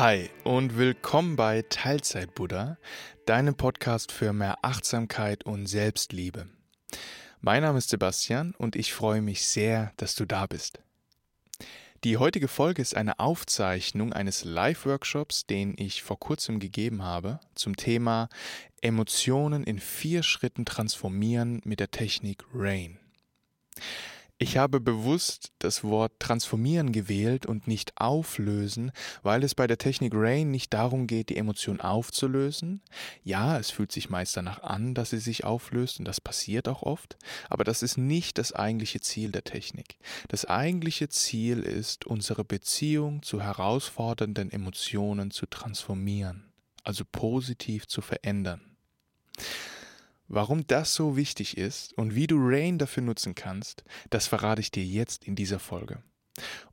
Hi und willkommen bei Teilzeit Buddha, deinem Podcast für mehr Achtsamkeit und Selbstliebe. Mein Name ist Sebastian und ich freue mich sehr, dass du da bist. Die heutige Folge ist eine Aufzeichnung eines Live-Workshops, den ich vor kurzem gegeben habe, zum Thema Emotionen in vier Schritten transformieren mit der Technik RAIN. Ich habe bewusst das Wort transformieren gewählt und nicht auflösen, weil es bei der Technik Rain nicht darum geht, die Emotion aufzulösen. Ja, es fühlt sich meist danach an, dass sie sich auflöst und das passiert auch oft, aber das ist nicht das eigentliche Ziel der Technik. Das eigentliche Ziel ist, unsere Beziehung zu herausfordernden Emotionen zu transformieren, also positiv zu verändern. Warum das so wichtig ist und wie du Rain dafür nutzen kannst, das verrate ich dir jetzt in dieser Folge.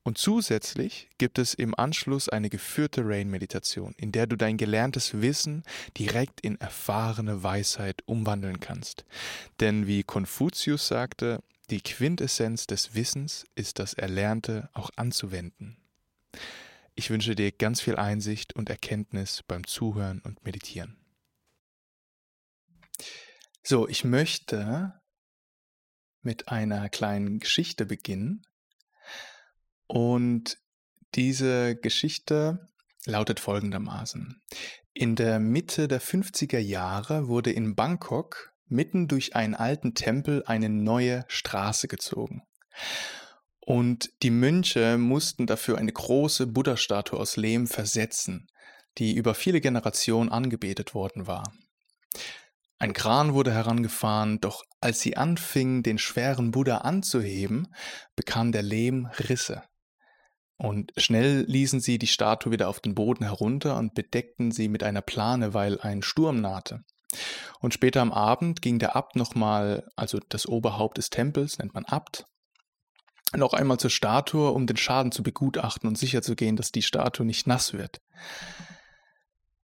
Und zusätzlich gibt es im Anschluss eine geführte Rain-Meditation, in der du dein gelerntes Wissen direkt in erfahrene Weisheit umwandeln kannst. Denn wie Konfuzius sagte, die Quintessenz des Wissens ist das Erlernte auch anzuwenden. Ich wünsche dir ganz viel Einsicht und Erkenntnis beim Zuhören und Meditieren. So, ich möchte mit einer kleinen Geschichte beginnen. Und diese Geschichte lautet folgendermaßen. In der Mitte der 50er Jahre wurde in Bangkok mitten durch einen alten Tempel eine neue Straße gezogen. Und die Mönche mussten dafür eine große Buddha-Statue aus Lehm versetzen, die über viele Generationen angebetet worden war. Ein Kran wurde herangefahren, doch als sie anfingen, den schweren Buddha anzuheben, bekam der Lehm Risse. Und schnell ließen sie die Statue wieder auf den Boden herunter und bedeckten sie mit einer Plane, weil ein Sturm nahte. Und später am Abend ging der Abt nochmal, also das Oberhaupt des Tempels, nennt man Abt, noch einmal zur Statue, um den Schaden zu begutachten und sicherzugehen, dass die Statue nicht nass wird.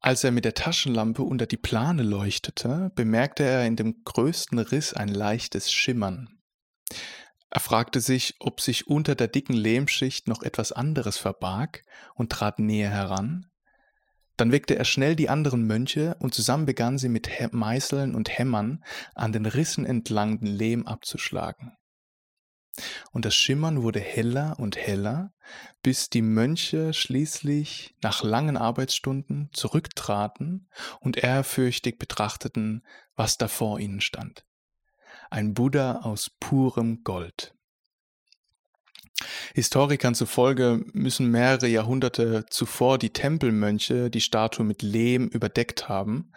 Als er mit der Taschenlampe unter die Plane leuchtete, bemerkte er in dem größten Riss ein leichtes Schimmern. Er fragte sich, ob sich unter der dicken Lehmschicht noch etwas anderes verbarg und trat näher heran. Dann weckte er schnell die anderen Mönche und zusammen begannen sie mit Meißeln und Hämmern an den Rissen entlang den Lehm abzuschlagen. Und das Schimmern wurde heller und heller, bis die Mönche schließlich nach langen Arbeitsstunden zurücktraten und ehrfürchtig betrachteten, was da vor ihnen stand. Ein Buddha aus purem Gold. Historikern zufolge müssen mehrere Jahrhunderte zuvor die Tempelmönche die Statue mit Lehm überdeckt haben.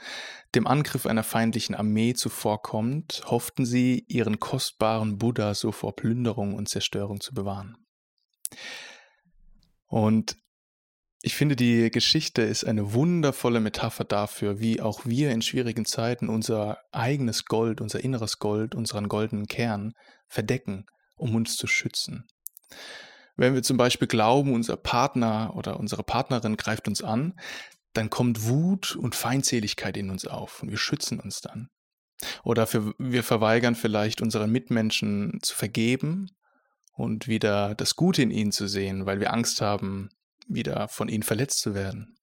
Dem Angriff einer feindlichen Armee zuvorkommend, hofften sie, ihren kostbaren Buddha so vor Plünderung und Zerstörung zu bewahren. Und ich finde, die Geschichte ist eine wundervolle Metapher dafür, wie auch wir in schwierigen Zeiten unser eigenes Gold, unser inneres Gold, unseren goldenen Kern verdecken, um uns zu schützen. Wenn wir zum Beispiel glauben, unser Partner oder unsere Partnerin greift uns an, dann kommt Wut und Feindseligkeit in uns auf und wir schützen uns dann. Oder für, wir verweigern vielleicht unseren Mitmenschen zu vergeben und wieder das Gute in ihnen zu sehen, weil wir Angst haben, wieder von ihnen verletzt zu werden.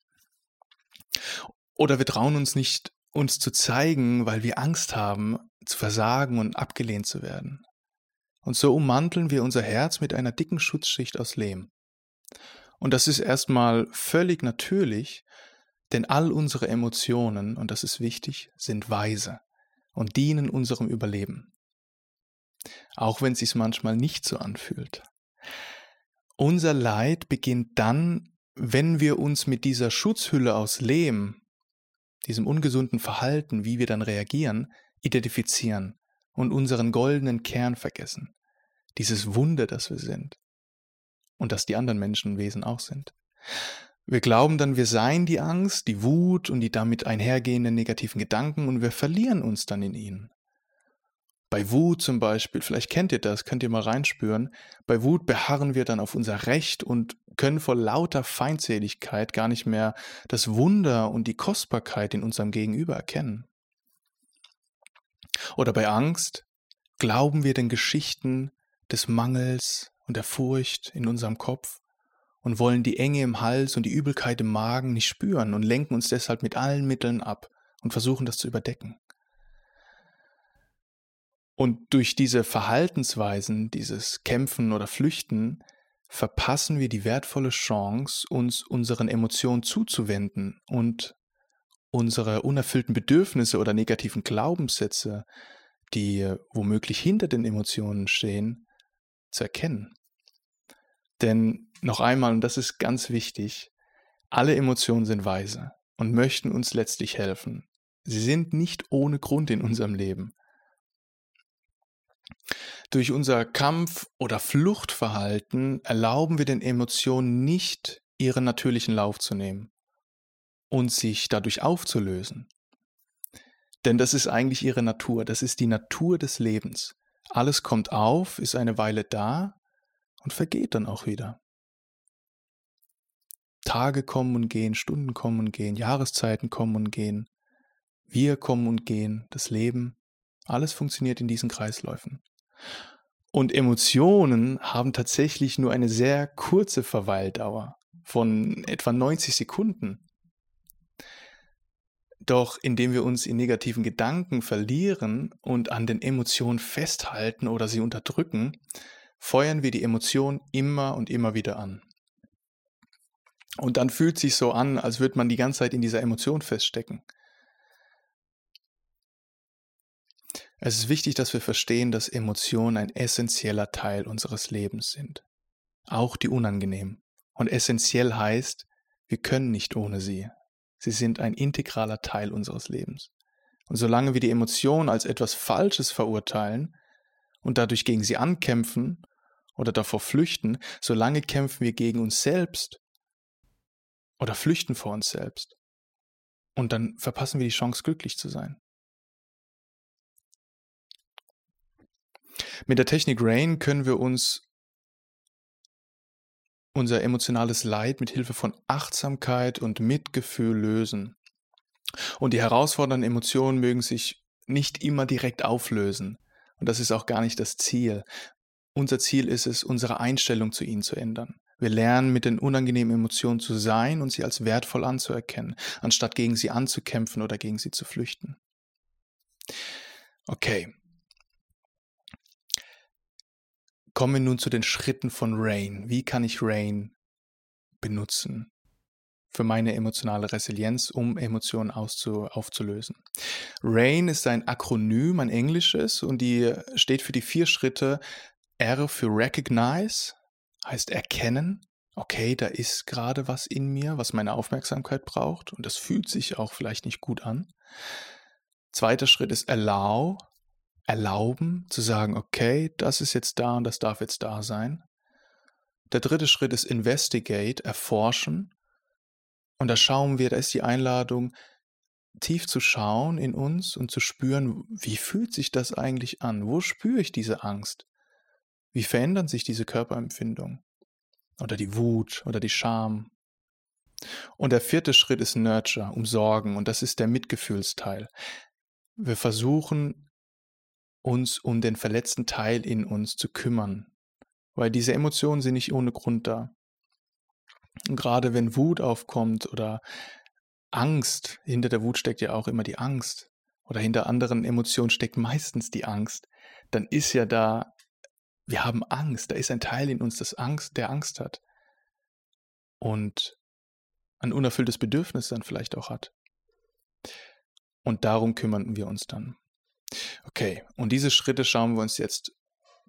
Oder wir trauen uns nicht, uns zu zeigen, weil wir Angst haben, zu versagen und abgelehnt zu werden. Und so ummanteln wir unser Herz mit einer dicken Schutzschicht aus Lehm. Und das ist erstmal völlig natürlich, denn all unsere Emotionen, und das ist wichtig, sind weise und dienen unserem Überleben. Auch wenn es sich manchmal nicht so anfühlt. Unser Leid beginnt dann, wenn wir uns mit dieser Schutzhülle aus Lehm, diesem ungesunden Verhalten, wie wir dann reagieren, identifizieren und unseren goldenen Kern vergessen. Dieses Wunder, das wir sind. Und dass die anderen Menschenwesen auch sind. Wir glauben dann, wir seien die Angst, die Wut und die damit einhergehenden negativen Gedanken und wir verlieren uns dann in ihnen. Bei Wut zum Beispiel, vielleicht kennt ihr das, könnt ihr mal reinspüren, bei Wut beharren wir dann auf unser Recht und können vor lauter Feindseligkeit gar nicht mehr das Wunder und die Kostbarkeit in unserem Gegenüber erkennen. Oder bei Angst glauben wir den Geschichten des Mangels und der Furcht in unserem Kopf und wollen die Enge im Hals und die Übelkeit im Magen nicht spüren und lenken uns deshalb mit allen Mitteln ab und versuchen das zu überdecken. Und durch diese Verhaltensweisen, dieses Kämpfen oder Flüchten, verpassen wir die wertvolle Chance, uns unseren Emotionen zuzuwenden und unsere unerfüllten Bedürfnisse oder negativen Glaubenssätze, die womöglich hinter den Emotionen stehen, zu erkennen. Denn noch einmal, und das ist ganz wichtig, alle Emotionen sind weise und möchten uns letztlich helfen. Sie sind nicht ohne Grund in unserem Leben. Durch unser Kampf- oder Fluchtverhalten erlauben wir den Emotionen nicht, ihren natürlichen Lauf zu nehmen und sich dadurch aufzulösen. Denn das ist eigentlich ihre Natur, das ist die Natur des Lebens. Alles kommt auf, ist eine Weile da und vergeht dann auch wieder. Tage kommen und gehen, Stunden kommen und gehen, Jahreszeiten kommen und gehen. Wir kommen und gehen, das Leben, alles funktioniert in diesen Kreisläufen. Und Emotionen haben tatsächlich nur eine sehr kurze Verweildauer von etwa 90 Sekunden. Doch indem wir uns in negativen Gedanken verlieren und an den Emotionen festhalten oder sie unterdrücken, feuern wir die Emotion immer und immer wieder an. Und dann fühlt sich so an, als würde man die ganze Zeit in dieser Emotion feststecken. Es ist wichtig, dass wir verstehen, dass Emotionen ein essentieller Teil unseres Lebens sind. Auch die unangenehmen. Und essentiell heißt, wir können nicht ohne sie. Sie sind ein integraler Teil unseres Lebens. Und solange wir die Emotionen als etwas Falsches verurteilen und dadurch gegen sie ankämpfen oder davor flüchten, solange kämpfen wir gegen uns selbst oder flüchten vor uns selbst. Und dann verpassen wir die Chance, glücklich zu sein. Mit der Technik Rain können wir uns unser emotionales Leid mit Hilfe von Achtsamkeit und Mitgefühl lösen. Und die herausfordernden Emotionen mögen sich nicht immer direkt auflösen. Und das ist auch gar nicht das Ziel. Unser Ziel ist es, unsere Einstellung zu ihnen zu ändern. Wir lernen, mit den unangenehmen Emotionen zu sein und sie als wertvoll anzuerkennen, anstatt gegen sie anzukämpfen oder gegen sie zu flüchten. Okay, Kommen wir nun zu den Schritten von Rain. Wie kann ich Rain benutzen für meine emotionale Resilienz, um Emotionen aufzulösen? Rain ist ein Akronym, ein englisches, und die steht für die vier Schritte R für Recognize, heißt erkennen. Okay, da ist gerade was in mir, was meine Aufmerksamkeit braucht, und das fühlt sich auch vielleicht nicht gut an. Zweiter Schritt ist Allow, erlauben, zu sagen, okay, das ist jetzt da und das darf jetzt da sein. Der dritte Schritt ist Investigate, erforschen. Und da schauen wir, da ist die Einladung, tief zu schauen in uns und zu spüren, wie fühlt sich das eigentlich an? Wo spüre ich diese Angst? Wie verändern sich diese Körperempfindungen? Oder die Wut oder die Scham? Und der vierte Schritt ist Nurture, umsorgen, und das ist der Mitgefühlsteil. Wir versuchen uns um den verletzten Teil in uns zu kümmern, weil diese Emotionen sind nicht ohne Grund da. Und gerade wenn Wut aufkommt oder Angst, hinter der Wut steckt ja auch immer die Angst, oder hinter anderen Emotionen steckt meistens die Angst, dann ist ja da, wir haben Angst, da ist ein Teil in uns, das Angst, der Angst hat und ein unerfülltes Bedürfnis dann vielleicht auch hat. Und darum kümmern wir uns dann. Okay, und diese Schritte schauen wir uns jetzt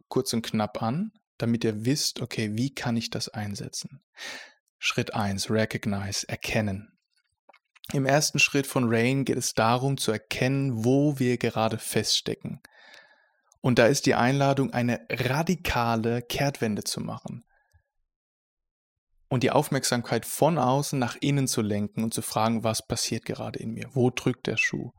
kurz und knapp an, damit ihr wisst, okay, wie kann ich das einsetzen? Schritt 1, Recognize, erkennen. Im ersten Schritt von Rain geht es darum zu erkennen, wo wir gerade feststecken. Und da ist die Einladung, eine radikale Kehrtwende zu machen. Und die Aufmerksamkeit von außen nach innen zu lenken und zu fragen, was passiert gerade in mir? Wo drückt der Schuh?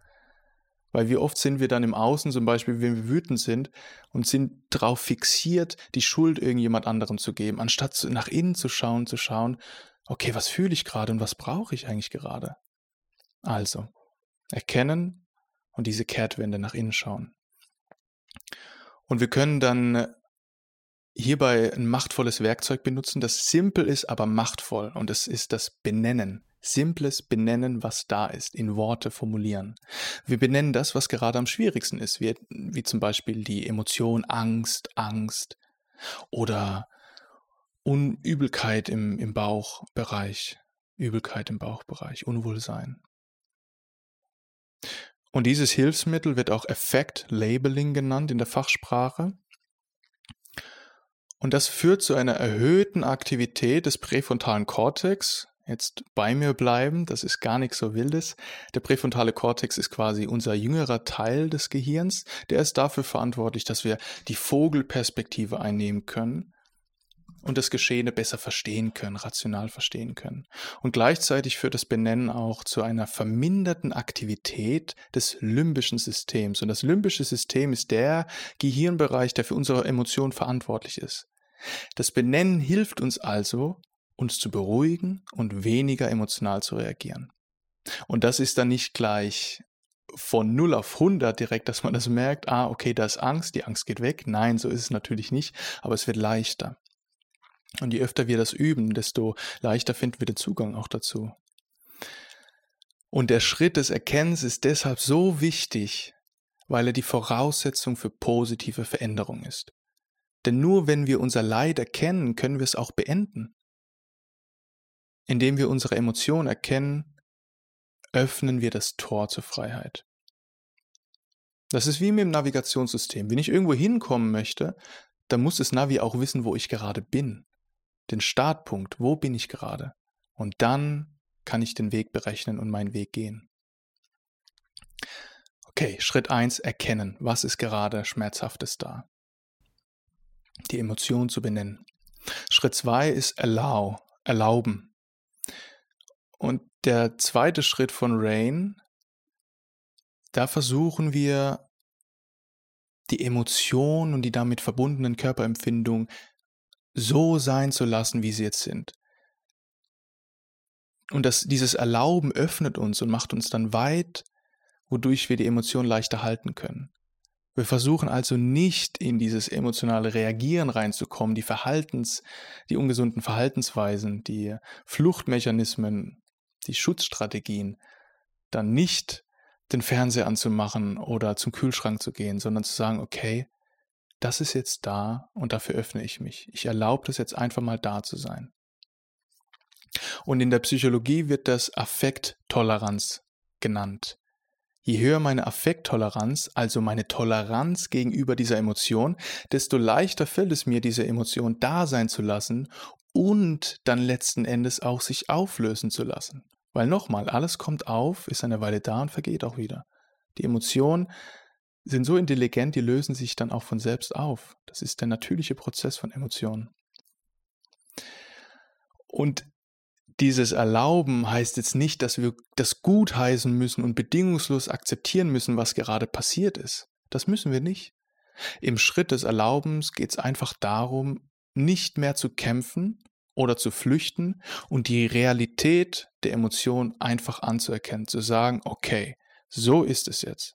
Weil wie oft sind wir dann im Außen, zum Beispiel, wenn wir wütend sind und sind darauf fixiert, die Schuld irgendjemand anderem zu geben, anstatt nach innen zu schauen, zu schauen, okay, was fühle ich gerade und was brauche ich eigentlich gerade? Also, erkennen und diese Kehrtwende nach innen schauen. Und wir können dann hierbei ein machtvolles Werkzeug benutzen, das simpel ist, aber machtvoll. Und es ist das Benennen. Simples Benennen, was da ist, in Worte formulieren. Wir benennen das, was gerade am schwierigsten ist, wie, wie zum Beispiel die Emotion Angst, Angst oder Unübelkeit im, im Bauchbereich, Übelkeit im Bauchbereich, Unwohlsein. Und dieses Hilfsmittel wird auch Effect Labeling genannt in der Fachsprache. Und das führt zu einer erhöhten Aktivität des präfrontalen Kortex. Jetzt bei mir bleiben, das ist gar nichts so Wildes. Der präfrontale Kortex ist quasi unser jüngerer Teil des Gehirns. Der ist dafür verantwortlich, dass wir die Vogelperspektive einnehmen können und das Geschehene besser verstehen können, rational verstehen können. Und gleichzeitig führt das Benennen auch zu einer verminderten Aktivität des limbischen Systems. Und das limbische System ist der Gehirnbereich, der für unsere Emotionen verantwortlich ist. Das Benennen hilft uns also, uns zu beruhigen und weniger emotional zu reagieren. Und das ist dann nicht gleich von 0 auf 100 direkt, dass man das merkt, ah, okay, da ist Angst, die Angst geht weg. Nein, so ist es natürlich nicht, aber es wird leichter. Und je öfter wir das üben, desto leichter finden wir den Zugang auch dazu. Und der Schritt des Erkennens ist deshalb so wichtig, weil er die Voraussetzung für positive Veränderung ist. Denn nur wenn wir unser Leid erkennen, können wir es auch beenden. Indem wir unsere Emotionen erkennen, öffnen wir das Tor zur Freiheit. Das ist wie mit dem Navigationssystem. Wenn ich irgendwo hinkommen möchte, dann muss das Navi auch wissen, wo ich gerade bin den Startpunkt, wo bin ich gerade? Und dann kann ich den Weg berechnen und meinen Weg gehen. Okay, Schritt 1, erkennen. Was ist gerade Schmerzhaftes da? Die Emotion zu benennen. Schritt 2 ist allow, erlauben. Und der zweite Schritt von Rain, da versuchen wir die Emotion und die damit verbundenen Körperempfindungen so sein zu lassen, wie sie jetzt sind. Und das, dieses Erlauben öffnet uns und macht uns dann weit, wodurch wir die Emotionen leichter halten können. Wir versuchen also nicht in dieses emotionale Reagieren reinzukommen, die Verhaltens, die ungesunden Verhaltensweisen, die Fluchtmechanismen, die Schutzstrategien, dann nicht den Fernseher anzumachen oder zum Kühlschrank zu gehen, sondern zu sagen, okay, das ist jetzt da und dafür öffne ich mich. Ich erlaube es jetzt einfach mal da zu sein. Und in der Psychologie wird das Affekttoleranz genannt. Je höher meine Affekttoleranz, also meine Toleranz gegenüber dieser Emotion, desto leichter fällt es mir, diese Emotion da sein zu lassen und dann letzten Endes auch sich auflösen zu lassen. Weil nochmal, alles kommt auf, ist eine Weile da und vergeht auch wieder. Die Emotion sind so intelligent, die lösen sich dann auch von selbst auf. Das ist der natürliche Prozess von Emotionen. Und dieses Erlauben heißt jetzt nicht, dass wir das gutheißen müssen und bedingungslos akzeptieren müssen, was gerade passiert ist. Das müssen wir nicht. Im Schritt des Erlaubens geht es einfach darum, nicht mehr zu kämpfen oder zu flüchten und die Realität der Emotion einfach anzuerkennen, zu sagen, okay, so ist es jetzt.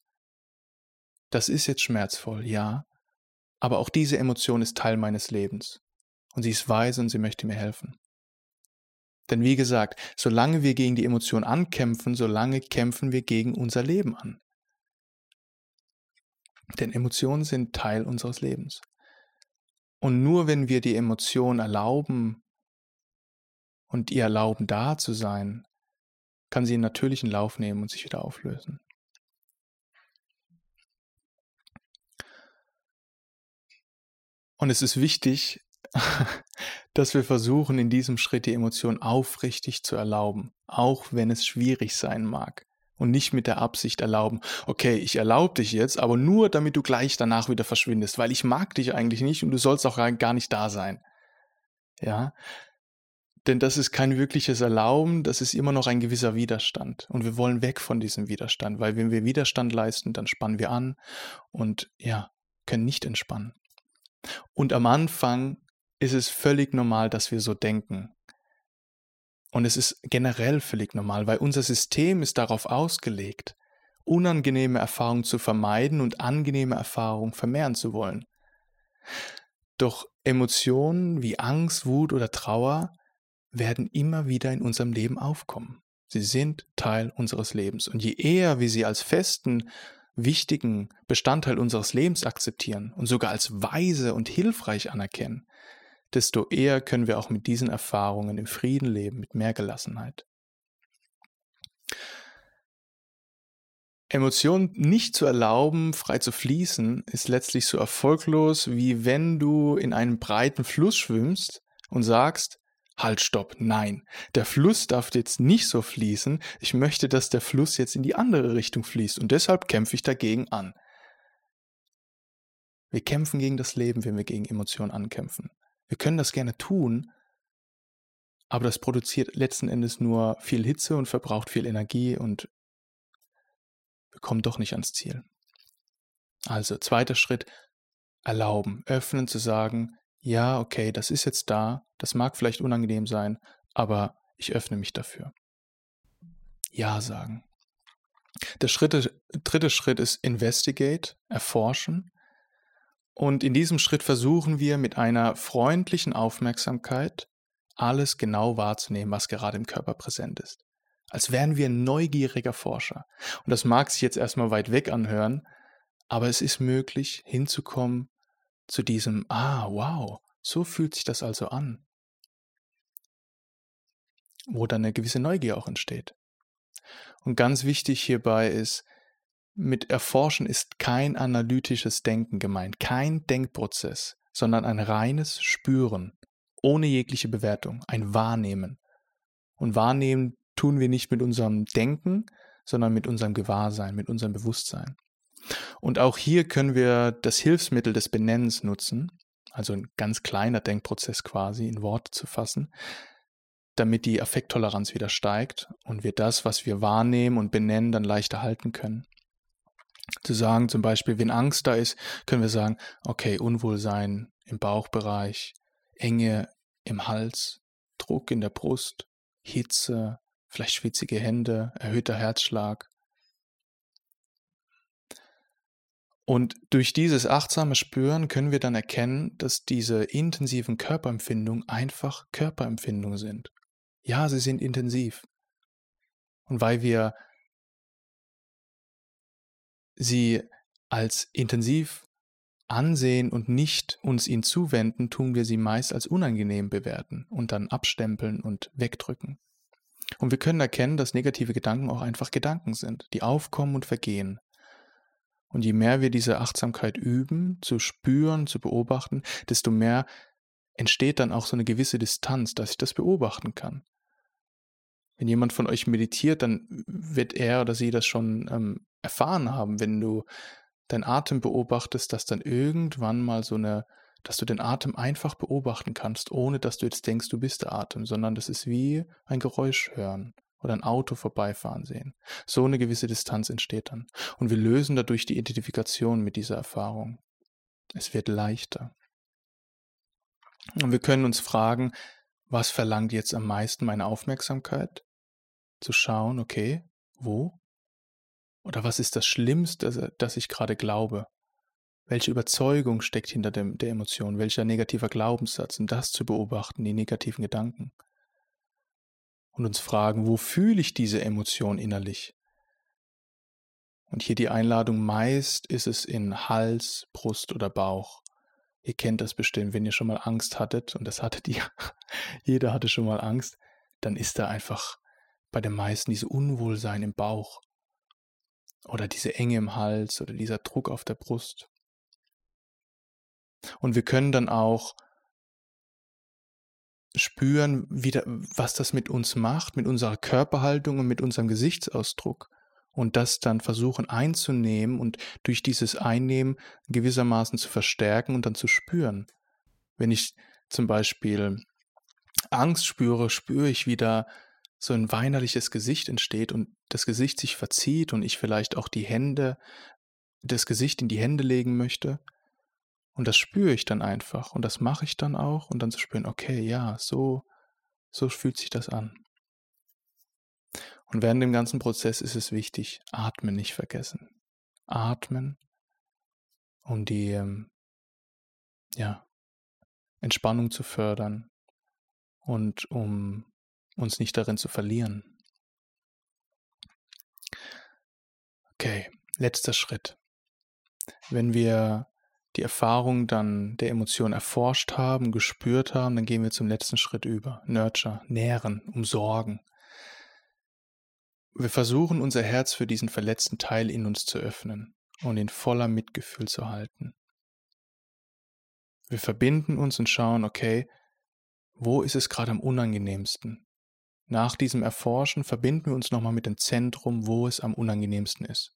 Das ist jetzt schmerzvoll, ja, aber auch diese Emotion ist Teil meines Lebens. Und sie ist weise und sie möchte mir helfen. Denn wie gesagt, solange wir gegen die Emotion ankämpfen, solange kämpfen wir gegen unser Leben an. Denn Emotionen sind Teil unseres Lebens. Und nur wenn wir die Emotion erlauben und ihr erlauben, da zu sein, kann sie einen natürlichen Lauf nehmen und sich wieder auflösen. Und es ist wichtig, dass wir versuchen, in diesem Schritt die Emotion aufrichtig zu erlauben, auch wenn es schwierig sein mag. Und nicht mit der Absicht erlauben, okay, ich erlaube dich jetzt, aber nur damit du gleich danach wieder verschwindest, weil ich mag dich eigentlich nicht und du sollst auch gar nicht da sein. Ja, denn das ist kein wirkliches Erlauben, das ist immer noch ein gewisser Widerstand. Und wir wollen weg von diesem Widerstand, weil wenn wir Widerstand leisten, dann spannen wir an und ja, können nicht entspannen. Und am Anfang ist es völlig normal, dass wir so denken. Und es ist generell völlig normal, weil unser System ist darauf ausgelegt, unangenehme Erfahrungen zu vermeiden und angenehme Erfahrungen vermehren zu wollen. Doch Emotionen wie Angst, Wut oder Trauer werden immer wieder in unserem Leben aufkommen. Sie sind Teil unseres Lebens. Und je eher wir sie als festen, wichtigen Bestandteil unseres Lebens akzeptieren und sogar als weise und hilfreich anerkennen, desto eher können wir auch mit diesen Erfahrungen im Frieden leben, mit mehr Gelassenheit. Emotionen nicht zu erlauben, frei zu fließen, ist letztlich so erfolglos, wie wenn du in einem breiten Fluss schwimmst und sagst, halt, stopp, nein, der Fluss darf jetzt nicht so fließen, ich möchte, dass der Fluss jetzt in die andere Richtung fließt und deshalb kämpfe ich dagegen an. Wir kämpfen gegen das Leben, wenn wir gegen Emotionen ankämpfen. Wir können das gerne tun, aber das produziert letzten Endes nur viel Hitze und verbraucht viel Energie und wir kommen doch nicht ans Ziel. Also, zweiter Schritt, erlauben, öffnen, zu sagen, ja, okay, das ist jetzt da, das mag vielleicht unangenehm sein, aber ich öffne mich dafür. Ja sagen. Der Schritte, dritte Schritt ist investigate, erforschen. Und in diesem Schritt versuchen wir mit einer freundlichen Aufmerksamkeit alles genau wahrzunehmen, was gerade im Körper präsent ist als wären wir ein neugieriger Forscher. Und das mag sich jetzt erstmal weit weg anhören, aber es ist möglich, hinzukommen zu diesem, ah, wow, so fühlt sich das also an. Wo dann eine gewisse Neugier auch entsteht. Und ganz wichtig hierbei ist, mit Erforschen ist kein analytisches Denken gemeint, kein Denkprozess, sondern ein reines Spüren, ohne jegliche Bewertung, ein Wahrnehmen. Und Wahrnehmen tun wir nicht mit unserem Denken, sondern mit unserem Gewahrsein, mit unserem Bewusstsein. Und auch hier können wir das Hilfsmittel des Benennens nutzen, also ein ganz kleiner Denkprozess quasi in Worte zu fassen, damit die Affekttoleranz wieder steigt und wir das, was wir wahrnehmen und benennen, dann leichter halten können. Zu sagen zum Beispiel, wenn Angst da ist, können wir sagen, okay, Unwohlsein im Bauchbereich, Enge im Hals, Druck in der Brust, Hitze, vielleicht schwitzige Hände, erhöhter Herzschlag. Und durch dieses achtsame Spüren können wir dann erkennen, dass diese intensiven Körperempfindungen einfach Körperempfindungen sind. Ja, sie sind intensiv. Und weil wir sie als intensiv ansehen und nicht uns ihnen zuwenden, tun wir sie meist als unangenehm bewerten und dann abstempeln und wegdrücken. Und wir können erkennen, dass negative Gedanken auch einfach Gedanken sind, die aufkommen und vergehen. Und je mehr wir diese Achtsamkeit üben, zu spüren, zu beobachten, desto mehr entsteht dann auch so eine gewisse Distanz, dass ich das beobachten kann. Wenn jemand von euch meditiert, dann wird er oder sie das schon ähm, erfahren haben, wenn du deinen Atem beobachtest, dass dann irgendwann mal so eine dass du den Atem einfach beobachten kannst, ohne dass du jetzt denkst, du bist der Atem, sondern das ist wie ein Geräusch hören oder ein Auto vorbeifahren sehen. So eine gewisse Distanz entsteht dann. Und wir lösen dadurch die Identifikation mit dieser Erfahrung. Es wird leichter. Und wir können uns fragen, was verlangt jetzt am meisten meine Aufmerksamkeit? Zu schauen, okay, wo? Oder was ist das Schlimmste, das ich gerade glaube? Welche Überzeugung steckt hinter dem, der Emotion? Welcher negativer Glaubenssatz? Und das zu beobachten, die negativen Gedanken. Und uns fragen, wo fühle ich diese Emotion innerlich? Und hier die Einladung, meist ist es in Hals, Brust oder Bauch. Ihr kennt das bestimmt, wenn ihr schon mal Angst hattet, und das hattet ihr, jeder hatte schon mal Angst, dann ist da einfach bei den meisten diese Unwohlsein im Bauch oder diese Enge im Hals oder dieser Druck auf der Brust. Und wir können dann auch spüren, wieder, was das mit uns macht, mit unserer Körperhaltung und mit unserem Gesichtsausdruck. Und das dann versuchen einzunehmen und durch dieses Einnehmen gewissermaßen zu verstärken und dann zu spüren. Wenn ich zum Beispiel Angst spüre, spüre ich wieder so ein weinerliches Gesicht entsteht und das Gesicht sich verzieht und ich vielleicht auch die Hände, das Gesicht in die Hände legen möchte und das spüre ich dann einfach und das mache ich dann auch und dann zu spüren, okay, ja, so, so fühlt sich das an. Und während dem ganzen Prozess ist es wichtig, atmen nicht vergessen. Atmen, um die, ähm, ja, Entspannung zu fördern und um uns nicht darin zu verlieren. Okay, letzter Schritt. Wenn wir die Erfahrung dann der Emotion erforscht haben, gespürt haben, dann gehen wir zum letzten Schritt über. Nurture, nähren, umsorgen. Wir versuchen unser Herz für diesen verletzten Teil in uns zu öffnen und in voller Mitgefühl zu halten. Wir verbinden uns und schauen, okay, wo ist es gerade am unangenehmsten? Nach diesem Erforschen verbinden wir uns nochmal mit dem Zentrum, wo es am unangenehmsten ist.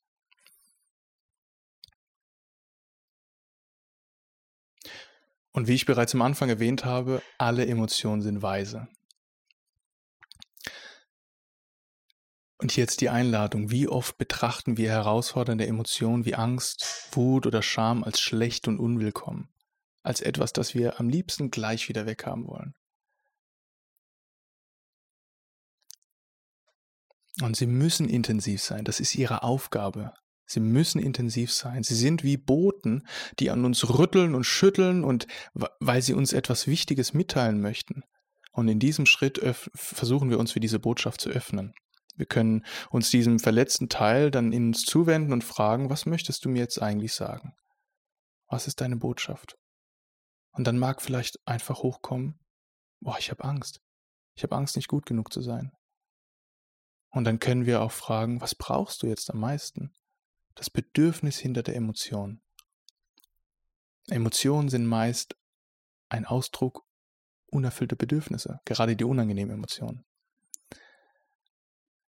Und wie ich bereits am Anfang erwähnt habe, alle Emotionen sind weise. Und jetzt die Einladung, wie oft betrachten wir herausfordernde Emotionen wie Angst, Wut oder Scham als schlecht und unwillkommen, als etwas, das wir am liebsten gleich wieder weghaben wollen. Und sie müssen intensiv sein, das ist ihre Aufgabe. Sie müssen intensiv sein. Sie sind wie Boten, die an uns rütteln und schütteln und weil sie uns etwas Wichtiges mitteilen möchten. Und in diesem Schritt versuchen wir uns für diese Botschaft zu öffnen. Wir können uns diesem verletzten Teil dann in uns zuwenden und fragen, was möchtest du mir jetzt eigentlich sagen? Was ist deine Botschaft? Und dann mag vielleicht einfach hochkommen, boah, ich habe Angst. Ich habe Angst, nicht gut genug zu sein. Und dann können wir auch fragen, was brauchst du jetzt am meisten? das Bedürfnis hinter der Emotion. Emotionen sind meist ein Ausdruck unerfüllter Bedürfnisse, gerade die unangenehmen Emotionen.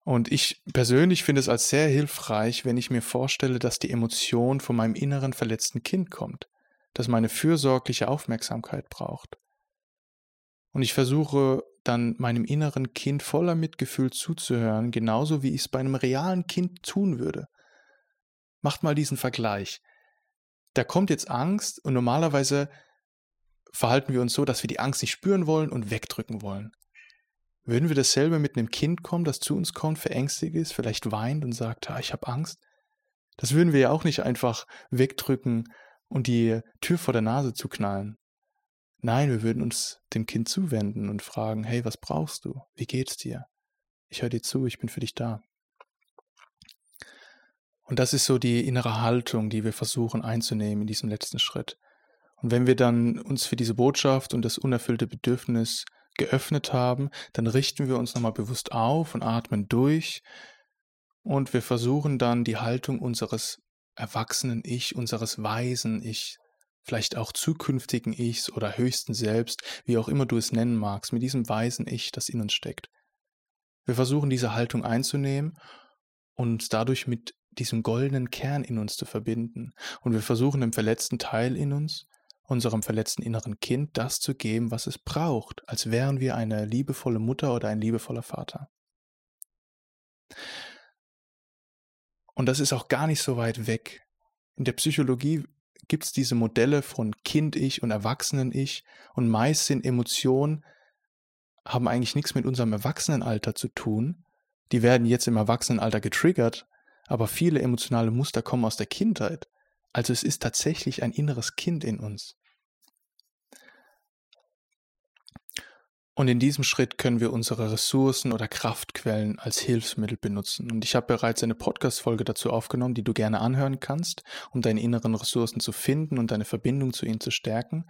Und ich persönlich finde es als sehr hilfreich, wenn ich mir vorstelle, dass die Emotion von meinem inneren verletzten Kind kommt, das meine fürsorgliche Aufmerksamkeit braucht. Und ich versuche dann meinem inneren Kind voller Mitgefühl zuzuhören, genauso wie ich es bei einem realen Kind tun würde. Macht mal diesen Vergleich. Da kommt jetzt Angst und normalerweise verhalten wir uns so, dass wir die Angst nicht spüren wollen und wegdrücken wollen. Würden wir dasselbe mit einem Kind kommen, das zu uns kommt, verängstigt ist, vielleicht weint und sagt, ah, ich habe Angst? Das würden wir ja auch nicht einfach wegdrücken und die Tür vor der Nase zuknallen. Nein, wir würden uns dem Kind zuwenden und fragen, hey, was brauchst du? Wie geht's dir? Ich höre dir zu, ich bin für dich da. Und das ist so die innere Haltung, die wir versuchen einzunehmen in diesem letzten Schritt. Und wenn wir dann uns für diese Botschaft und das unerfüllte Bedürfnis geöffnet haben, dann richten wir uns nochmal bewusst auf und atmen durch und wir versuchen dann die Haltung unseres erwachsenen Ich, unseres weisen Ich, vielleicht auch zukünftigen Ichs oder höchsten Selbst, wie auch immer du es nennen magst, mit diesem weisen Ich, das in uns steckt. Wir versuchen diese Haltung einzunehmen und dadurch mit diesem goldenen Kern in uns zu verbinden. Und wir versuchen dem verletzten Teil in uns, unserem verletzten inneren Kind, das zu geben, was es braucht, als wären wir eine liebevolle Mutter oder ein liebevoller Vater. Und das ist auch gar nicht so weit weg. In der Psychologie gibt es diese Modelle von Kind-Ich und Erwachsenen-Ich und meist sind Emotionen, haben eigentlich nichts mit unserem Erwachsenenalter zu tun. Die werden jetzt im Erwachsenenalter getriggert, aber viele emotionale Muster kommen aus der Kindheit. Also es ist tatsächlich ein inneres Kind in uns. Und in diesem Schritt können wir unsere Ressourcen oder Kraftquellen als Hilfsmittel benutzen. Und ich habe bereits eine Podcast-Folge dazu aufgenommen, die du gerne anhören kannst, um deine inneren Ressourcen zu finden und deine Verbindung zu ihnen zu stärken.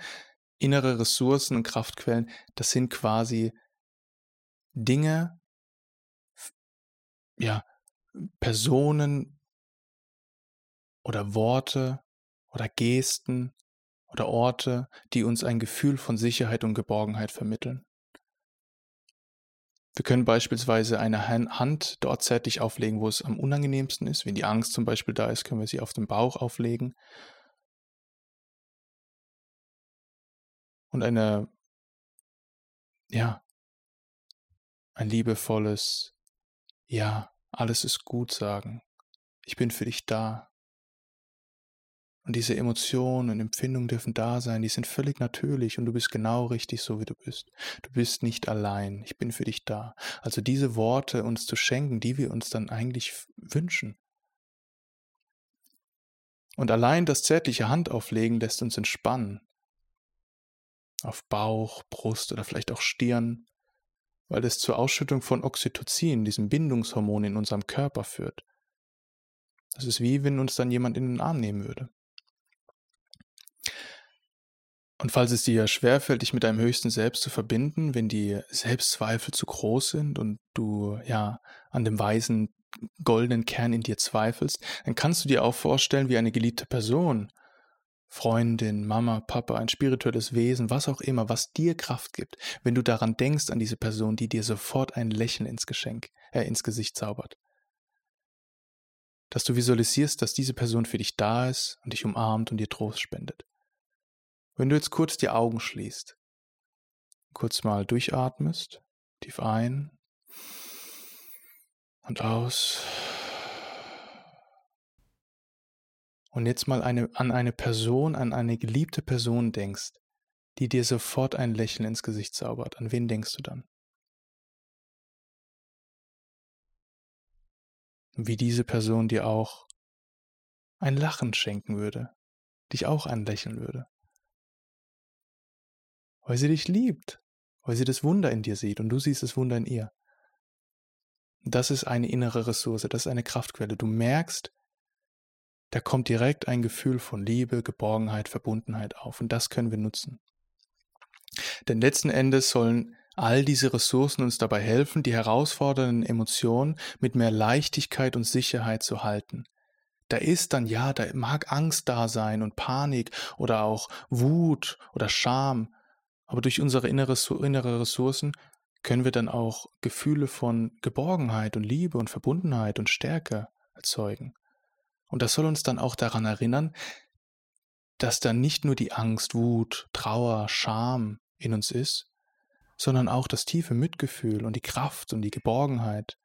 Innere Ressourcen und Kraftquellen, das sind quasi Dinge, ja, Personen oder Worte oder Gesten oder Orte, die uns ein Gefühl von Sicherheit und Geborgenheit vermitteln. Wir können beispielsweise eine Hand dort zärtlich auflegen, wo es am unangenehmsten ist. Wenn die Angst zum Beispiel da ist, können wir sie auf den Bauch auflegen. Und eine, ja, ein liebevolles Ja alles ist gut sagen. Ich bin für dich da. Und diese Emotionen und Empfindungen dürfen da sein, die sind völlig natürlich und du bist genau richtig so, wie du bist. Du bist nicht allein, ich bin für dich da. Also diese Worte uns zu schenken, die wir uns dann eigentlich wünschen. Und allein das zärtliche Handauflegen lässt uns entspannen. auf Bauch, Brust oder vielleicht auch Stirn, weil es zur Ausschüttung von Oxytocin, diesem Bindungshormon in unserem Körper führt. Das ist wie wenn uns dann jemand in den Arm nehmen würde. Und falls es dir schwerfällt, dich mit deinem höchsten Selbst zu verbinden, wenn die Selbstzweifel zu groß sind und du ja an dem weisen goldenen Kern in dir zweifelst, dann kannst du dir auch vorstellen, wie eine geliebte Person, Freundin, Mama, Papa, ein spirituelles Wesen, was auch immer, was dir Kraft gibt, wenn du daran denkst an diese Person, die dir sofort ein Lächeln ins Geschenk, äh, ins Gesicht zaubert. Dass du visualisierst, dass diese Person für dich da ist und dich umarmt und dir Trost spendet. Wenn du jetzt kurz die Augen schließt, kurz mal durchatmest, tief ein und aus. Und jetzt mal eine, an eine Person, an eine geliebte Person denkst, die dir sofort ein Lächeln ins Gesicht zaubert. An wen denkst du dann? Wie diese Person dir auch ein Lachen schenken würde, dich auch anlächeln würde weil sie dich liebt, weil sie das Wunder in dir sieht und du siehst das Wunder in ihr. Das ist eine innere Ressource, das ist eine Kraftquelle. Du merkst, da kommt direkt ein Gefühl von Liebe, Geborgenheit, Verbundenheit auf und das können wir nutzen. Denn letzten Endes sollen all diese Ressourcen uns dabei helfen, die herausfordernden Emotionen mit mehr Leichtigkeit und Sicherheit zu halten. Da ist dann, ja, da mag Angst da sein und Panik oder auch Wut oder Scham, aber durch unsere innere, Ressourcen können wir dann auch Gefühle von Geborgenheit und Liebe und Verbundenheit und Stärke erzeugen. Und das soll uns dann auch daran erinnern, dass da nicht nur die Angst, Wut, Trauer, Scham in uns ist, sondern auch das tiefe Mitgefühl und die Kraft und die Geborgenheit,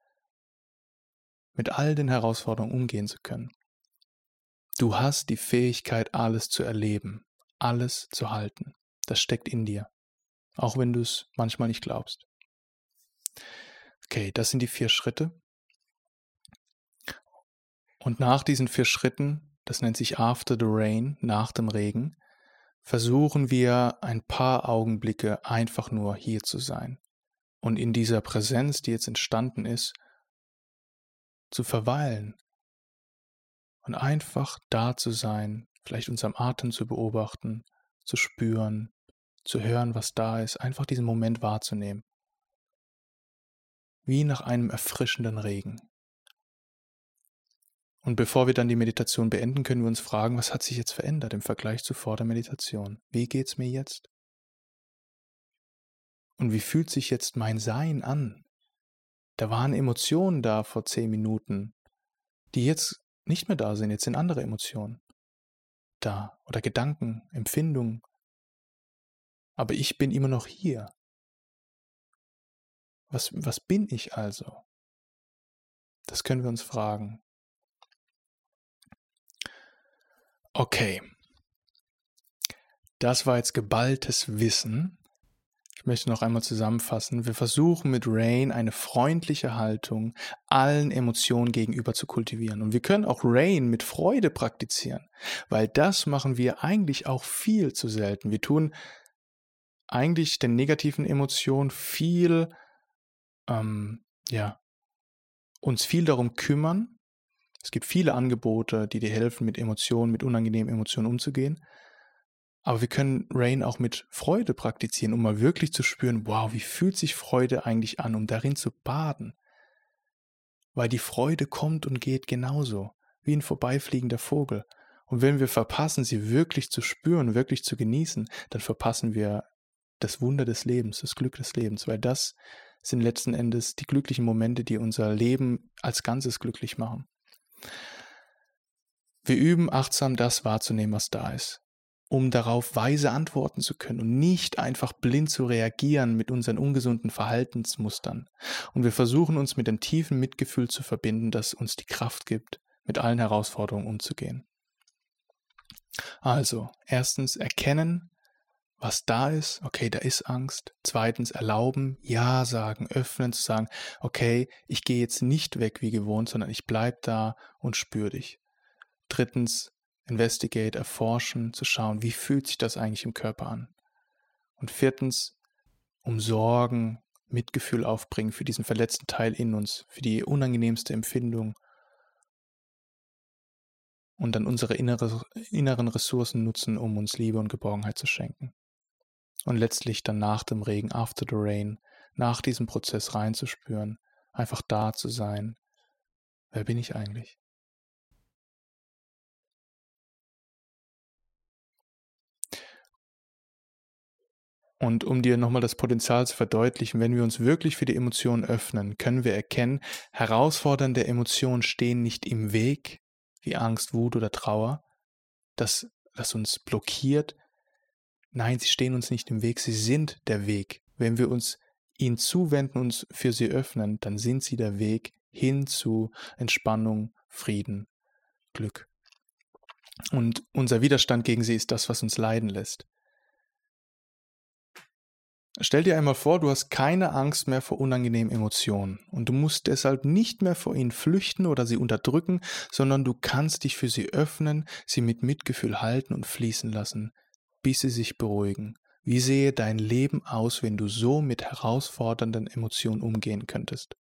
mit all den Herausforderungen umgehen zu können. Du hast die Fähigkeit, alles zu erleben, alles zu halten. Das steckt in dir auch wenn du es manchmal nicht glaubst. Okay, das sind die vier Schritte. Und nach diesen vier Schritten, das nennt sich After the Rain, nach dem Regen, versuchen wir ein paar Augenblicke einfach nur hier zu sein und in dieser Präsenz, die jetzt entstanden ist, zu verweilen und einfach da zu sein, vielleicht unserem Atem zu beobachten, zu spüren, zu hören, was da ist, einfach diesen Moment wahrzunehmen. Wie nach einem erfrischenden Regen. Und bevor wir dann die Meditation beenden, können wir uns fragen, was hat sich jetzt verändert im Vergleich zu vor der Meditation? Wie geht's mir jetzt? Und wie fühlt sich jetzt mein Sein an? Da waren Emotionen da vor zehn Minuten, die jetzt nicht mehr da sind, jetzt sind andere Emotionen da oder Gedanken, Empfindungen, aber ich bin immer noch hier. Was, was bin ich also? Das können wir uns fragen. Okay. Das war jetzt geballtes Wissen. Ich möchte noch einmal zusammenfassen. Wir versuchen mit Rain eine freundliche Haltung allen Emotionen gegenüber zu kultivieren. Und wir können auch Rain mit Freude praktizieren, weil das machen wir eigentlich auch viel zu selten. Wir tun eigentlich den negativen Emotionen viel, ähm, ja, uns viel darum kümmern. Es gibt viele Angebote, die dir helfen, mit Emotionen, mit unangenehmen Emotionen umzugehen. Aber wir können Rain auch mit Freude praktizieren, um mal wirklich zu spüren, wow, wie fühlt sich Freude eigentlich an, um darin zu baden. Weil die Freude kommt und geht genauso, wie ein vorbeifliegender Vogel. Und wenn wir verpassen, sie wirklich zu spüren, wirklich zu genießen, dann verpassen wir das Wunder des Lebens, das Glück des Lebens, weil das sind letzten Endes die glücklichen Momente, die unser Leben als Ganzes glücklich machen. Wir üben achtsam das wahrzunehmen, was da ist, um darauf weise antworten zu können und nicht einfach blind zu reagieren mit unseren ungesunden Verhaltensmustern. Und wir versuchen uns mit dem tiefen Mitgefühl zu verbinden, das uns die Kraft gibt, mit allen Herausforderungen umzugehen. Also, erstens erkennen, was da ist, okay, da ist Angst. Zweitens erlauben, ja sagen, öffnen, zu sagen, okay, ich gehe jetzt nicht weg wie gewohnt, sondern ich bleibe da und spüre dich. Drittens, investigate, erforschen, zu schauen, wie fühlt sich das eigentlich im Körper an. Und viertens, um Sorgen, Mitgefühl aufbringen für diesen verletzten Teil in uns, für die unangenehmste Empfindung und dann unsere innere, inneren Ressourcen nutzen, um uns Liebe und Geborgenheit zu schenken. Und letztlich dann nach dem Regen, after the rain, nach diesem Prozess reinzuspüren, einfach da zu sein. Wer bin ich eigentlich? Und um dir nochmal das Potenzial zu verdeutlichen, wenn wir uns wirklich für die Emotionen öffnen, können wir erkennen, herausfordernde Emotionen stehen nicht im Weg, wie Angst, Wut oder Trauer, das, das uns blockiert. Nein, sie stehen uns nicht im Weg, sie sind der Weg. Wenn wir uns ihnen zuwenden, uns für sie öffnen, dann sind sie der Weg hin zu Entspannung, Frieden, Glück. Und unser Widerstand gegen sie ist das, was uns leiden lässt. Stell dir einmal vor, du hast keine Angst mehr vor unangenehmen Emotionen und du musst deshalb nicht mehr vor ihnen flüchten oder sie unterdrücken, sondern du kannst dich für sie öffnen, sie mit Mitgefühl halten und fließen lassen, bis sie sich beruhigen. Wie sehe dein Leben aus, wenn du so mit herausfordernden Emotionen umgehen könntest?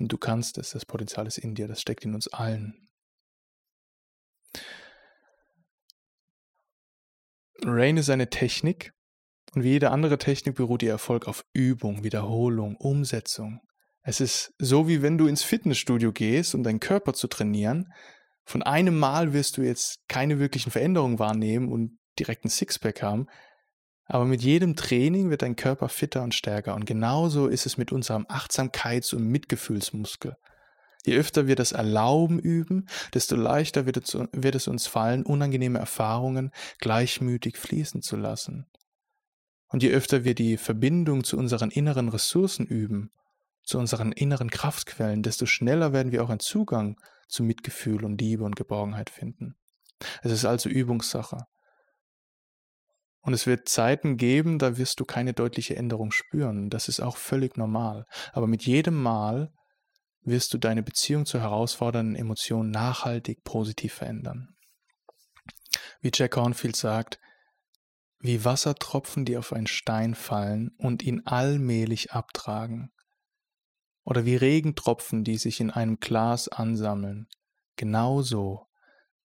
Und du kannst es, das Potenzial ist in dir, das steckt in uns allen. Rain ist eine Technik und wie jede andere Technik beruht ihr Erfolg auf Übung, Wiederholung, Umsetzung. Es ist so, wie wenn du ins Fitnessstudio gehst, um deinen Körper zu trainieren. Von einem Mal wirst du jetzt keine wirklichen Veränderungen wahrnehmen und direkt ein Sixpack haben. Aber mit jedem Training wird dein Körper fitter und stärker. Und genauso ist es mit unserem Achtsamkeits- und Mitgefühlsmuskel. Je öfter wir das Erlauben üben, desto leichter wird es, uns fallen, unangenehme Erfahrungen gleichmütig fließen zu lassen. Und je öfter wir die Verbindung zu unseren inneren Ressourcen üben, zu unseren inneren Kraftquellen, desto schneller werden wir auch einen Zugang zu Mitgefühl und Liebe und Geborgenheit finden. Es ist also Übungssache. Und es wird Zeiten geben, da wirst du keine deutliche Änderung spüren. Das ist auch völlig normal. Aber mit jedem Mal, wirst du deine Beziehung zu herausfordernden Emotionen nachhaltig positiv verändern. Wie Jack Hornfield sagt, wie Wassertropfen, die auf einen Stein fallen und ihn allmählich abtragen. Oder wie Regentropfen, die sich in einem Glas ansammeln. Genauso,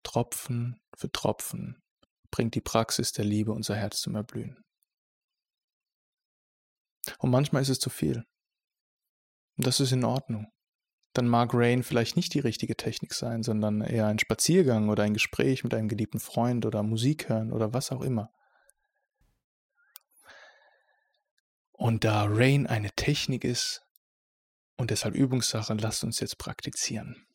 Tropfen für Tropfen, bringt die Praxis der Liebe unser Herz zum Erblühen. Und manchmal ist es zu viel. Und das ist in Ordnung dann mag Rain vielleicht nicht die richtige Technik sein, sondern eher ein Spaziergang oder ein Gespräch mit einem geliebten Freund oder Musik hören oder was auch immer. Und da Rain eine Technik ist und deshalb Übungssache, lasst uns jetzt praktizieren.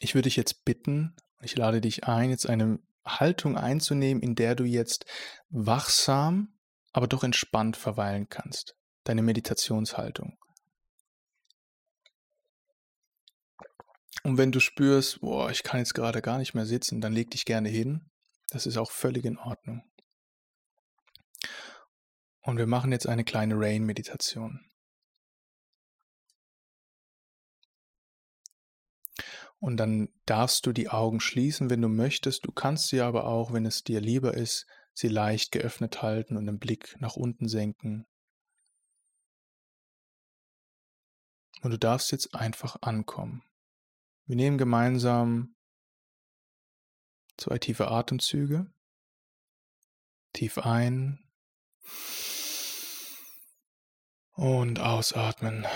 Ich würde dich jetzt bitten, ich lade dich ein, jetzt eine Haltung einzunehmen, in der du jetzt wachsam, aber doch entspannt verweilen kannst deine Meditationshaltung. Und wenn du spürst, boah, ich kann jetzt gerade gar nicht mehr sitzen, dann leg dich gerne hin. Das ist auch völlig in Ordnung. Und wir machen jetzt eine kleine Rain-Meditation. Und dann darfst du die Augen schließen, wenn du möchtest. Du kannst sie aber auch, wenn es dir lieber ist, sie leicht geöffnet halten und den Blick nach unten senken Und du darfst jetzt einfach ankommen. Wir nehmen gemeinsam zwei tiefe Atemzüge. Tief ein und ausatmen.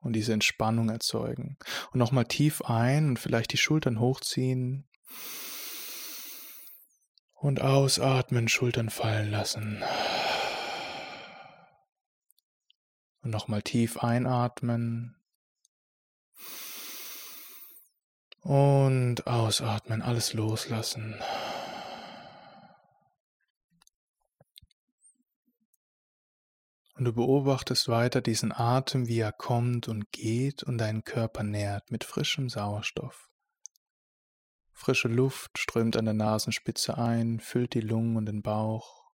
Und diese Entspannung erzeugen. Und nochmal tief ein und vielleicht die Schultern hochziehen. Und ausatmen, Schultern fallen lassen. Und nochmal tief einatmen. Und ausatmen, alles loslassen. Und du beobachtest weiter diesen Atem, wie er kommt und geht und deinen Körper nährt mit frischem Sauerstoff. Frische Luft strömt an der Nasenspitze ein, füllt die Lungen und den Bauch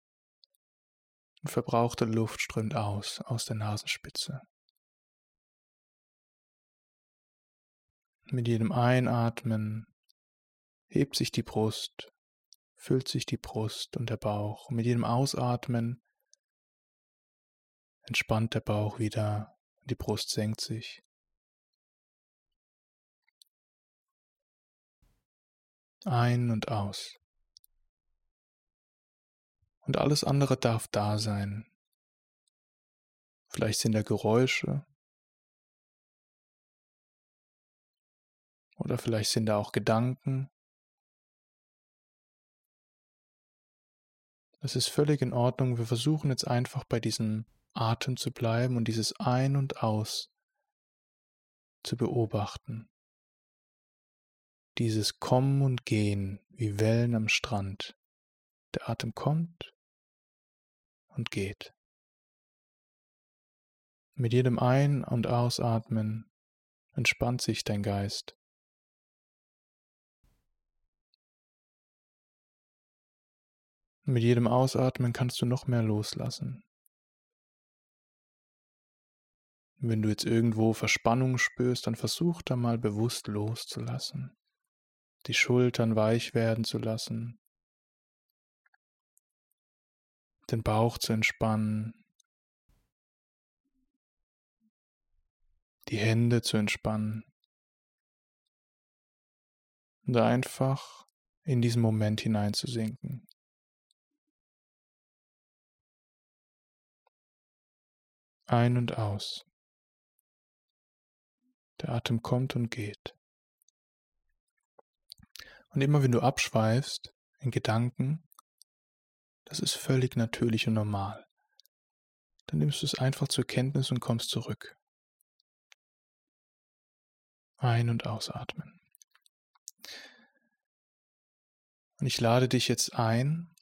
und verbrauchte Luft strömt aus aus der Nasenspitze. Mit jedem Einatmen hebt sich die Brust, füllt sich die Brust und der Bauch. Mit jedem Ausatmen entspannt der Bauch wieder, die Brust senkt sich. Ein und aus. Und alles andere darf da sein. Vielleicht sind da Geräusche. Oder vielleicht sind da auch Gedanken. Das ist völlig in Ordnung. Wir versuchen jetzt einfach bei diesem Atem zu bleiben und dieses Ein und Aus zu beobachten. Dieses Kommen und Gehen wie Wellen am Strand. Der Atem kommt und geht. Mit jedem Ein- und Ausatmen entspannt sich dein Geist. Mit jedem Ausatmen kannst du noch mehr loslassen. Wenn du jetzt irgendwo Verspannung spürst, dann versuch da mal bewusst loszulassen. Die Schultern weich werden zu lassen. Den Bauch zu entspannen. Die Hände zu entspannen. Und einfach in diesen Moment hineinzusinken. Ein und aus. Der Atem kommt und geht. Und immer wenn du abschweifst in Gedanken, das ist völlig natürlich und normal. Dann nimmst du es einfach zur Kenntnis und kommst zurück. Ein- und ausatmen. Und ich lade dich jetzt ein,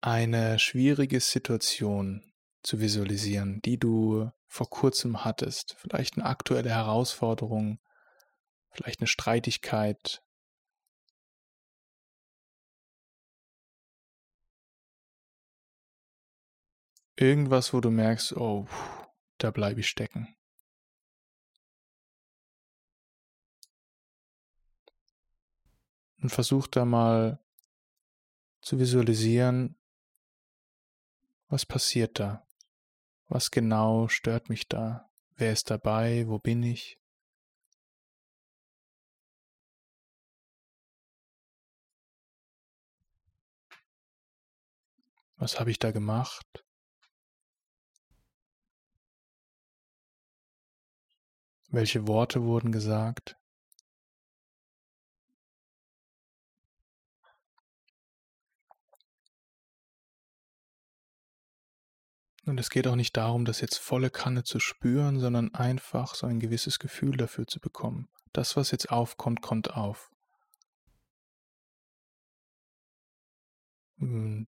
eine schwierige Situation zu visualisieren, die du vor kurzem hattest. Vielleicht eine aktuelle Herausforderung, vielleicht eine Streitigkeit. Irgendwas, wo du merkst, oh, da bleibe ich stecken. Und versuch da mal zu visualisieren, was passiert da. Was genau stört mich da? Wer ist dabei? Wo bin ich? Was habe ich da gemacht? Welche Worte wurden gesagt? Und es geht auch nicht darum, das jetzt volle Kanne zu spüren, sondern einfach so ein gewisses Gefühl dafür zu bekommen. Das, was jetzt aufkommt, kommt auf. Und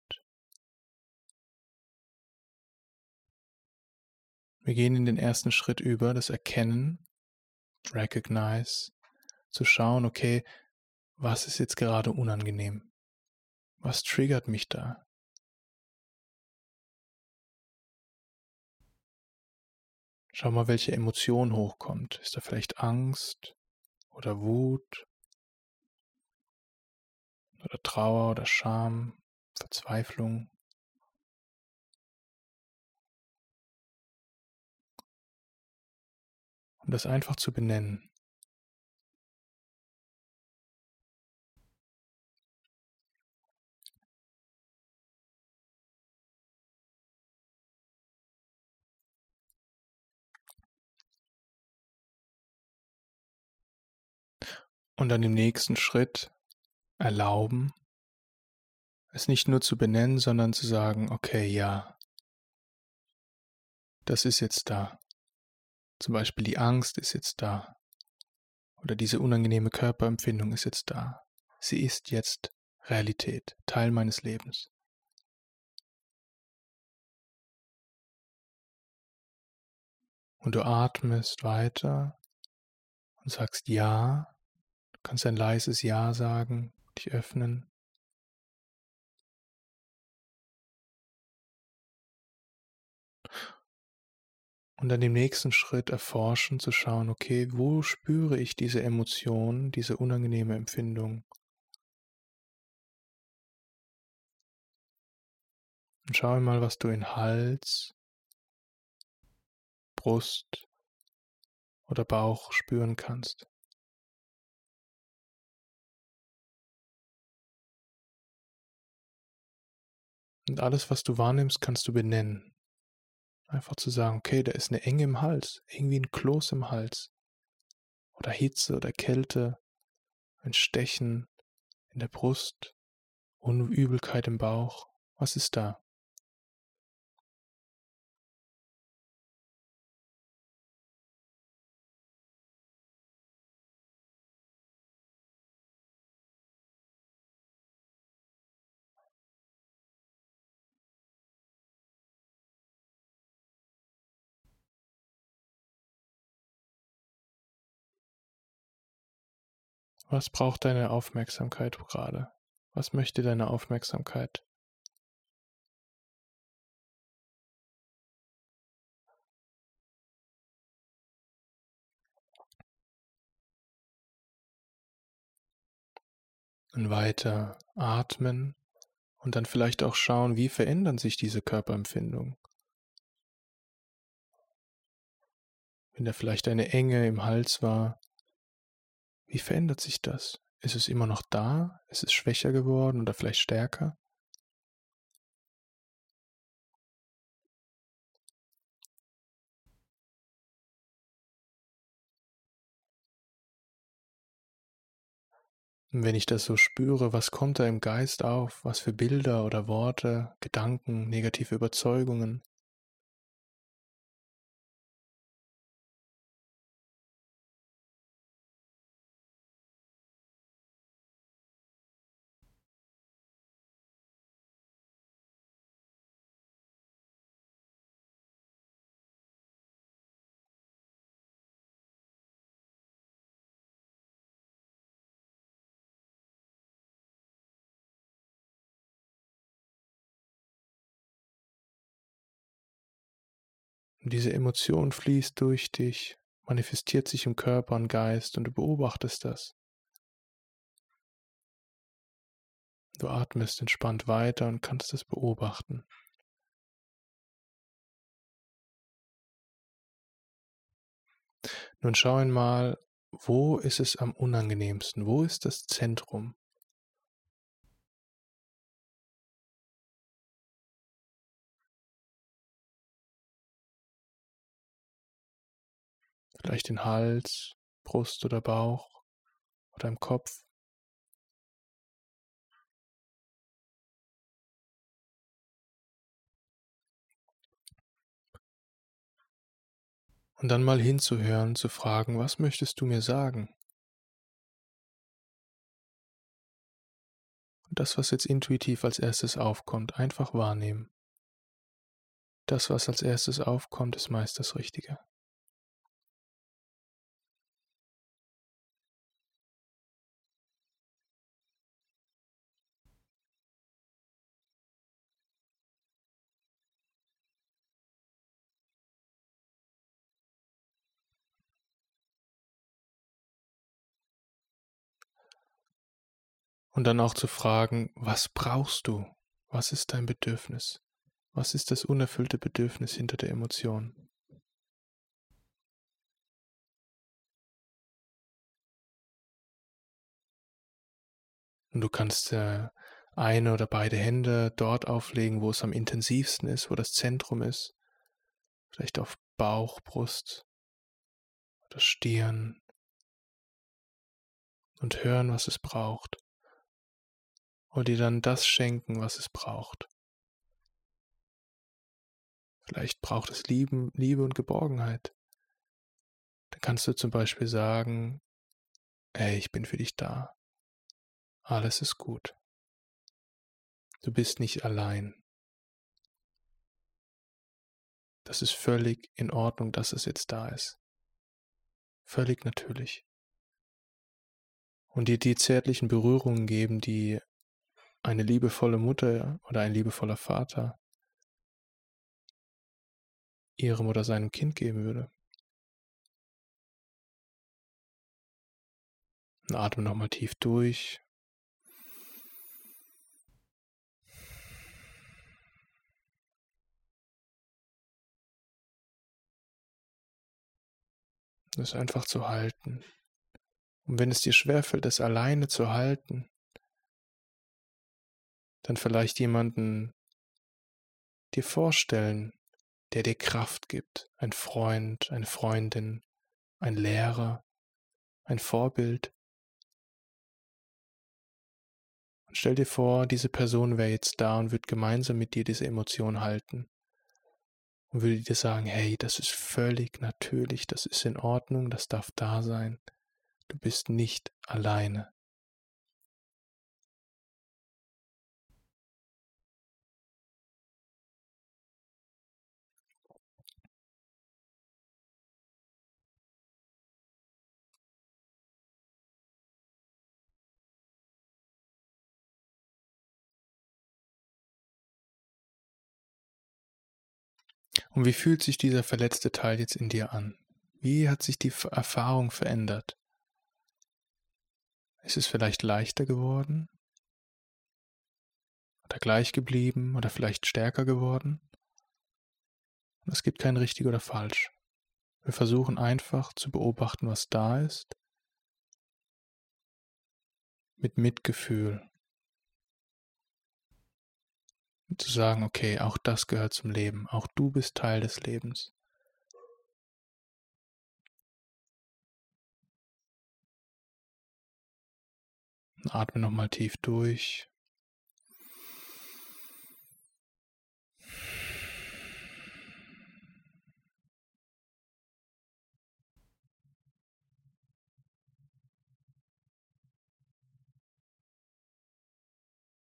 wir gehen in den ersten Schritt über, das Erkennen, Recognize, zu schauen, okay, was ist jetzt gerade unangenehm? Was triggert mich da? Schau mal, welche Emotion hochkommt. Ist da vielleicht Angst oder Wut oder Trauer oder Scham, Verzweiflung? Um das einfach zu benennen. Und dann im nächsten Schritt erlauben, es nicht nur zu benennen, sondern zu sagen, okay, ja, das ist jetzt da. Zum Beispiel die Angst ist jetzt da. Oder diese unangenehme Körperempfindung ist jetzt da. Sie ist jetzt Realität, Teil meines Lebens. Und du atmest weiter und sagst Ja Du kannst ein leises Ja sagen, dich öffnen. Und dann im nächsten Schritt erforschen, zu schauen, okay, wo spüre ich diese Emotion, diese unangenehme Empfindung? Und schau mal, was du in Hals, Brust oder Bauch spüren kannst. Und alles, was du wahrnimmst, kannst du benennen. Einfach zu sagen, okay, da ist eine Enge im Hals, irgendwie ein Kloß im Hals. Oder Hitze oder Kälte, ein Stechen in der Brust, Unübelkeit im Bauch. Was ist da? Was braucht deine Aufmerksamkeit gerade? Was möchte deine Aufmerksamkeit? Und weiter atmen und dann vielleicht auch schauen, wie verändern sich diese Körperempfindungen. Wenn da vielleicht eine Enge im Hals war, wie verändert sich das? Ist es immer noch da? Ist es schwächer geworden oder vielleicht stärker? Und wenn ich das so spüre, was kommt da im Geist auf? Was für Bilder oder Worte, Gedanken, negative Überzeugungen? Und diese Emotion fließt durch dich, manifestiert sich im Körper und Geist und du beobachtest das. Du atmest entspannt weiter und kannst es beobachten. Nun schau einmal, wo ist es am unangenehmsten? Wo ist das Zentrum? Vielleicht den Hals, Brust oder Bauch oder im Kopf. Und dann mal hinzuhören, zu fragen, was möchtest du mir sagen? Und das, was jetzt intuitiv als erstes aufkommt, einfach wahrnehmen. Das, was als erstes aufkommt, ist meist das Richtige. Und dann auch zu fragen, was brauchst du? Was ist dein Bedürfnis? Was ist das unerfüllte Bedürfnis hinter der Emotion? Und du kannst äh, eine oder beide Hände dort auflegen, wo es am intensivsten ist, wo das Zentrum ist. Vielleicht auf Bauch, Brust oder Stirn. Und hören, was es braucht und dir dann das schenken, was es braucht. Vielleicht braucht es Lieben, Liebe und Geborgenheit. Dann kannst du zum Beispiel sagen, ey, ich bin für dich da. Alles ist gut. Du bist nicht allein. Das ist völlig in Ordnung, dass es jetzt da ist. Völlig natürlich. Und dir die zärtlichen Berührungen geben, die eine liebevolle Mutter oder ein liebevoller Vater ihrem oder seinem Kind geben würde. Und atme nochmal tief durch. Das einfach zu halten. Und wenn es dir schwerfällt, es alleine zu halten, dann vielleicht jemanden dir vorstellen, der dir Kraft gibt, ein Freund, eine Freundin, ein Lehrer, ein Vorbild. Und stell dir vor, diese Person wäre jetzt da und würde gemeinsam mit dir diese Emotion halten und würde dir sagen, hey, das ist völlig natürlich, das ist in Ordnung, das darf da sein, du bist nicht alleine. Und wie fühlt sich dieser verletzte Teil jetzt in dir an? Wie hat sich die Erfahrung verändert? Ist es vielleicht leichter geworden? Oder gleich geblieben? Oder vielleicht stärker geworden? es gibt kein richtig oder falsch. Wir versuchen einfach zu beobachten, was da ist, mit Mitgefühl, Zu sagen, okay, auch das gehört zum Leben, auch du bist Teil des Lebens. Atme nochmal tief durch.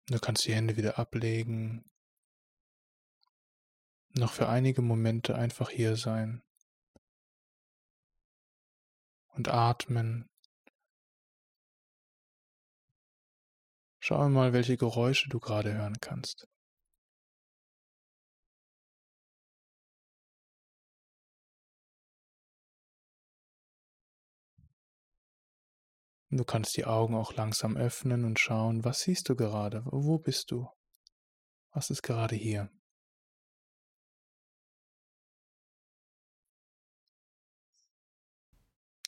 Du kannst die Hände wieder ablegen noch für einige Momente einfach hier sein und atmen. Schau mal, welche Geräusche du gerade hören kannst. Du kannst die Augen auch langsam öffnen und schauen, was siehst du gerade? Wo bist du? Was ist gerade hier?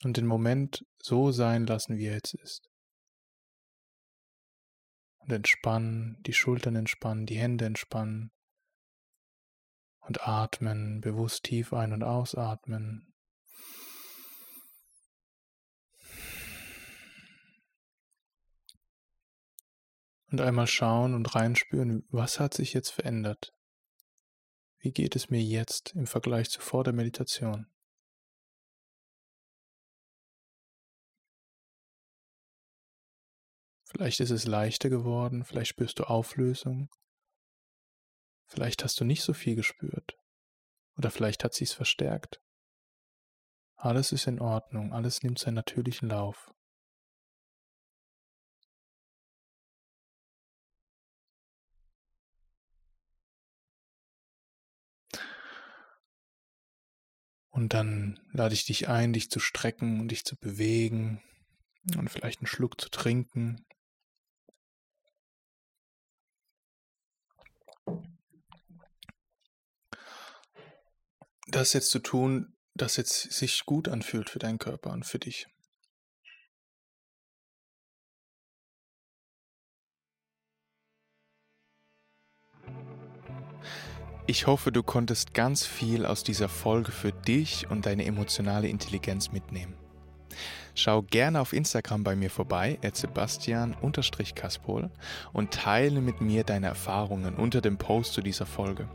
Und den Moment so sein lassen, wie er jetzt ist. Und entspannen, die Schultern entspannen, die Hände entspannen und atmen, bewusst tief ein- und ausatmen. Und einmal schauen und reinspüren, was hat sich jetzt verändert? Wie geht es mir jetzt im Vergleich zu vor der Meditation? Vielleicht ist es leichter geworden, vielleicht spürst du Auflösung, vielleicht hast du nicht so viel gespürt oder vielleicht hat sich's verstärkt. Alles ist in Ordnung, alles nimmt seinen natürlichen Lauf. Und dann lade ich dich ein, dich zu strecken und dich zu bewegen und vielleicht einen Schluck zu trinken. Das jetzt zu tun, das jetzt sich gut anfühlt für deinen Körper und für dich. Ich hoffe, du konntest ganz viel aus dieser Folge für dich und deine emotionale Intelligenz mitnehmen. Schau gerne auf Instagram bei mir vorbei, at sebastian-kaspol und teile mit mir deine Erfahrungen unter dem Post zu dieser Folge.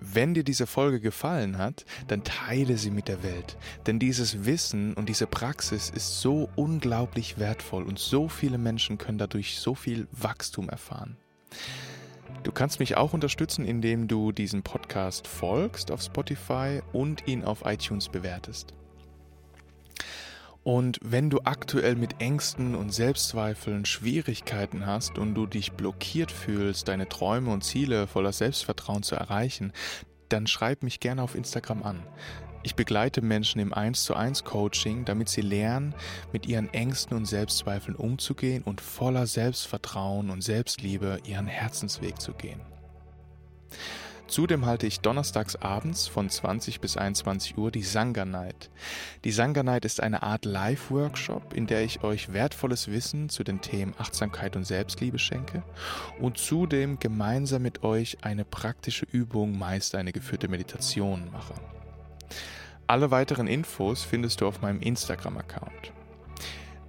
Wenn dir diese Folge gefallen hat, dann teile sie mit der Welt, denn dieses Wissen und diese Praxis ist so unglaublich wertvoll und so viele Menschen können dadurch so viel Wachstum erfahren. Du kannst mich auch unterstützen, indem du diesen Podcast folgst auf Spotify und ihn auf iTunes bewertest. Und wenn du aktuell mit Ängsten und Selbstzweifeln Schwierigkeiten hast und du dich blockiert fühlst, deine Träume und Ziele voller Selbstvertrauen zu erreichen, dann schreib mich gerne auf Instagram an. Ich begleite Menschen im 1 zu 1 Coaching, damit sie lernen, mit ihren Ängsten und Selbstzweifeln umzugehen und voller Selbstvertrauen und Selbstliebe ihren Herzensweg zu gehen. Zudem halte ich donnerstags abends von 20 bis 21 Uhr die Sangha Night. Die Sangha Night ist eine Art Live-Workshop, in der ich euch wertvolles Wissen zu den Themen Achtsamkeit und Selbstliebe schenke und zudem gemeinsam mit euch eine praktische Übung, meist eine geführte Meditation mache. Alle weiteren Infos findest du auf meinem Instagram-Account.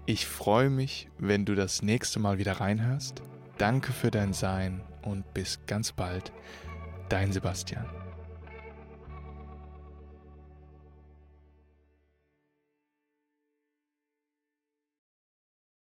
Ich freue mich, wenn du das nächste Mal wieder reinhörst. Danke für dein Sein und bis ganz bald. Dein Sebastian.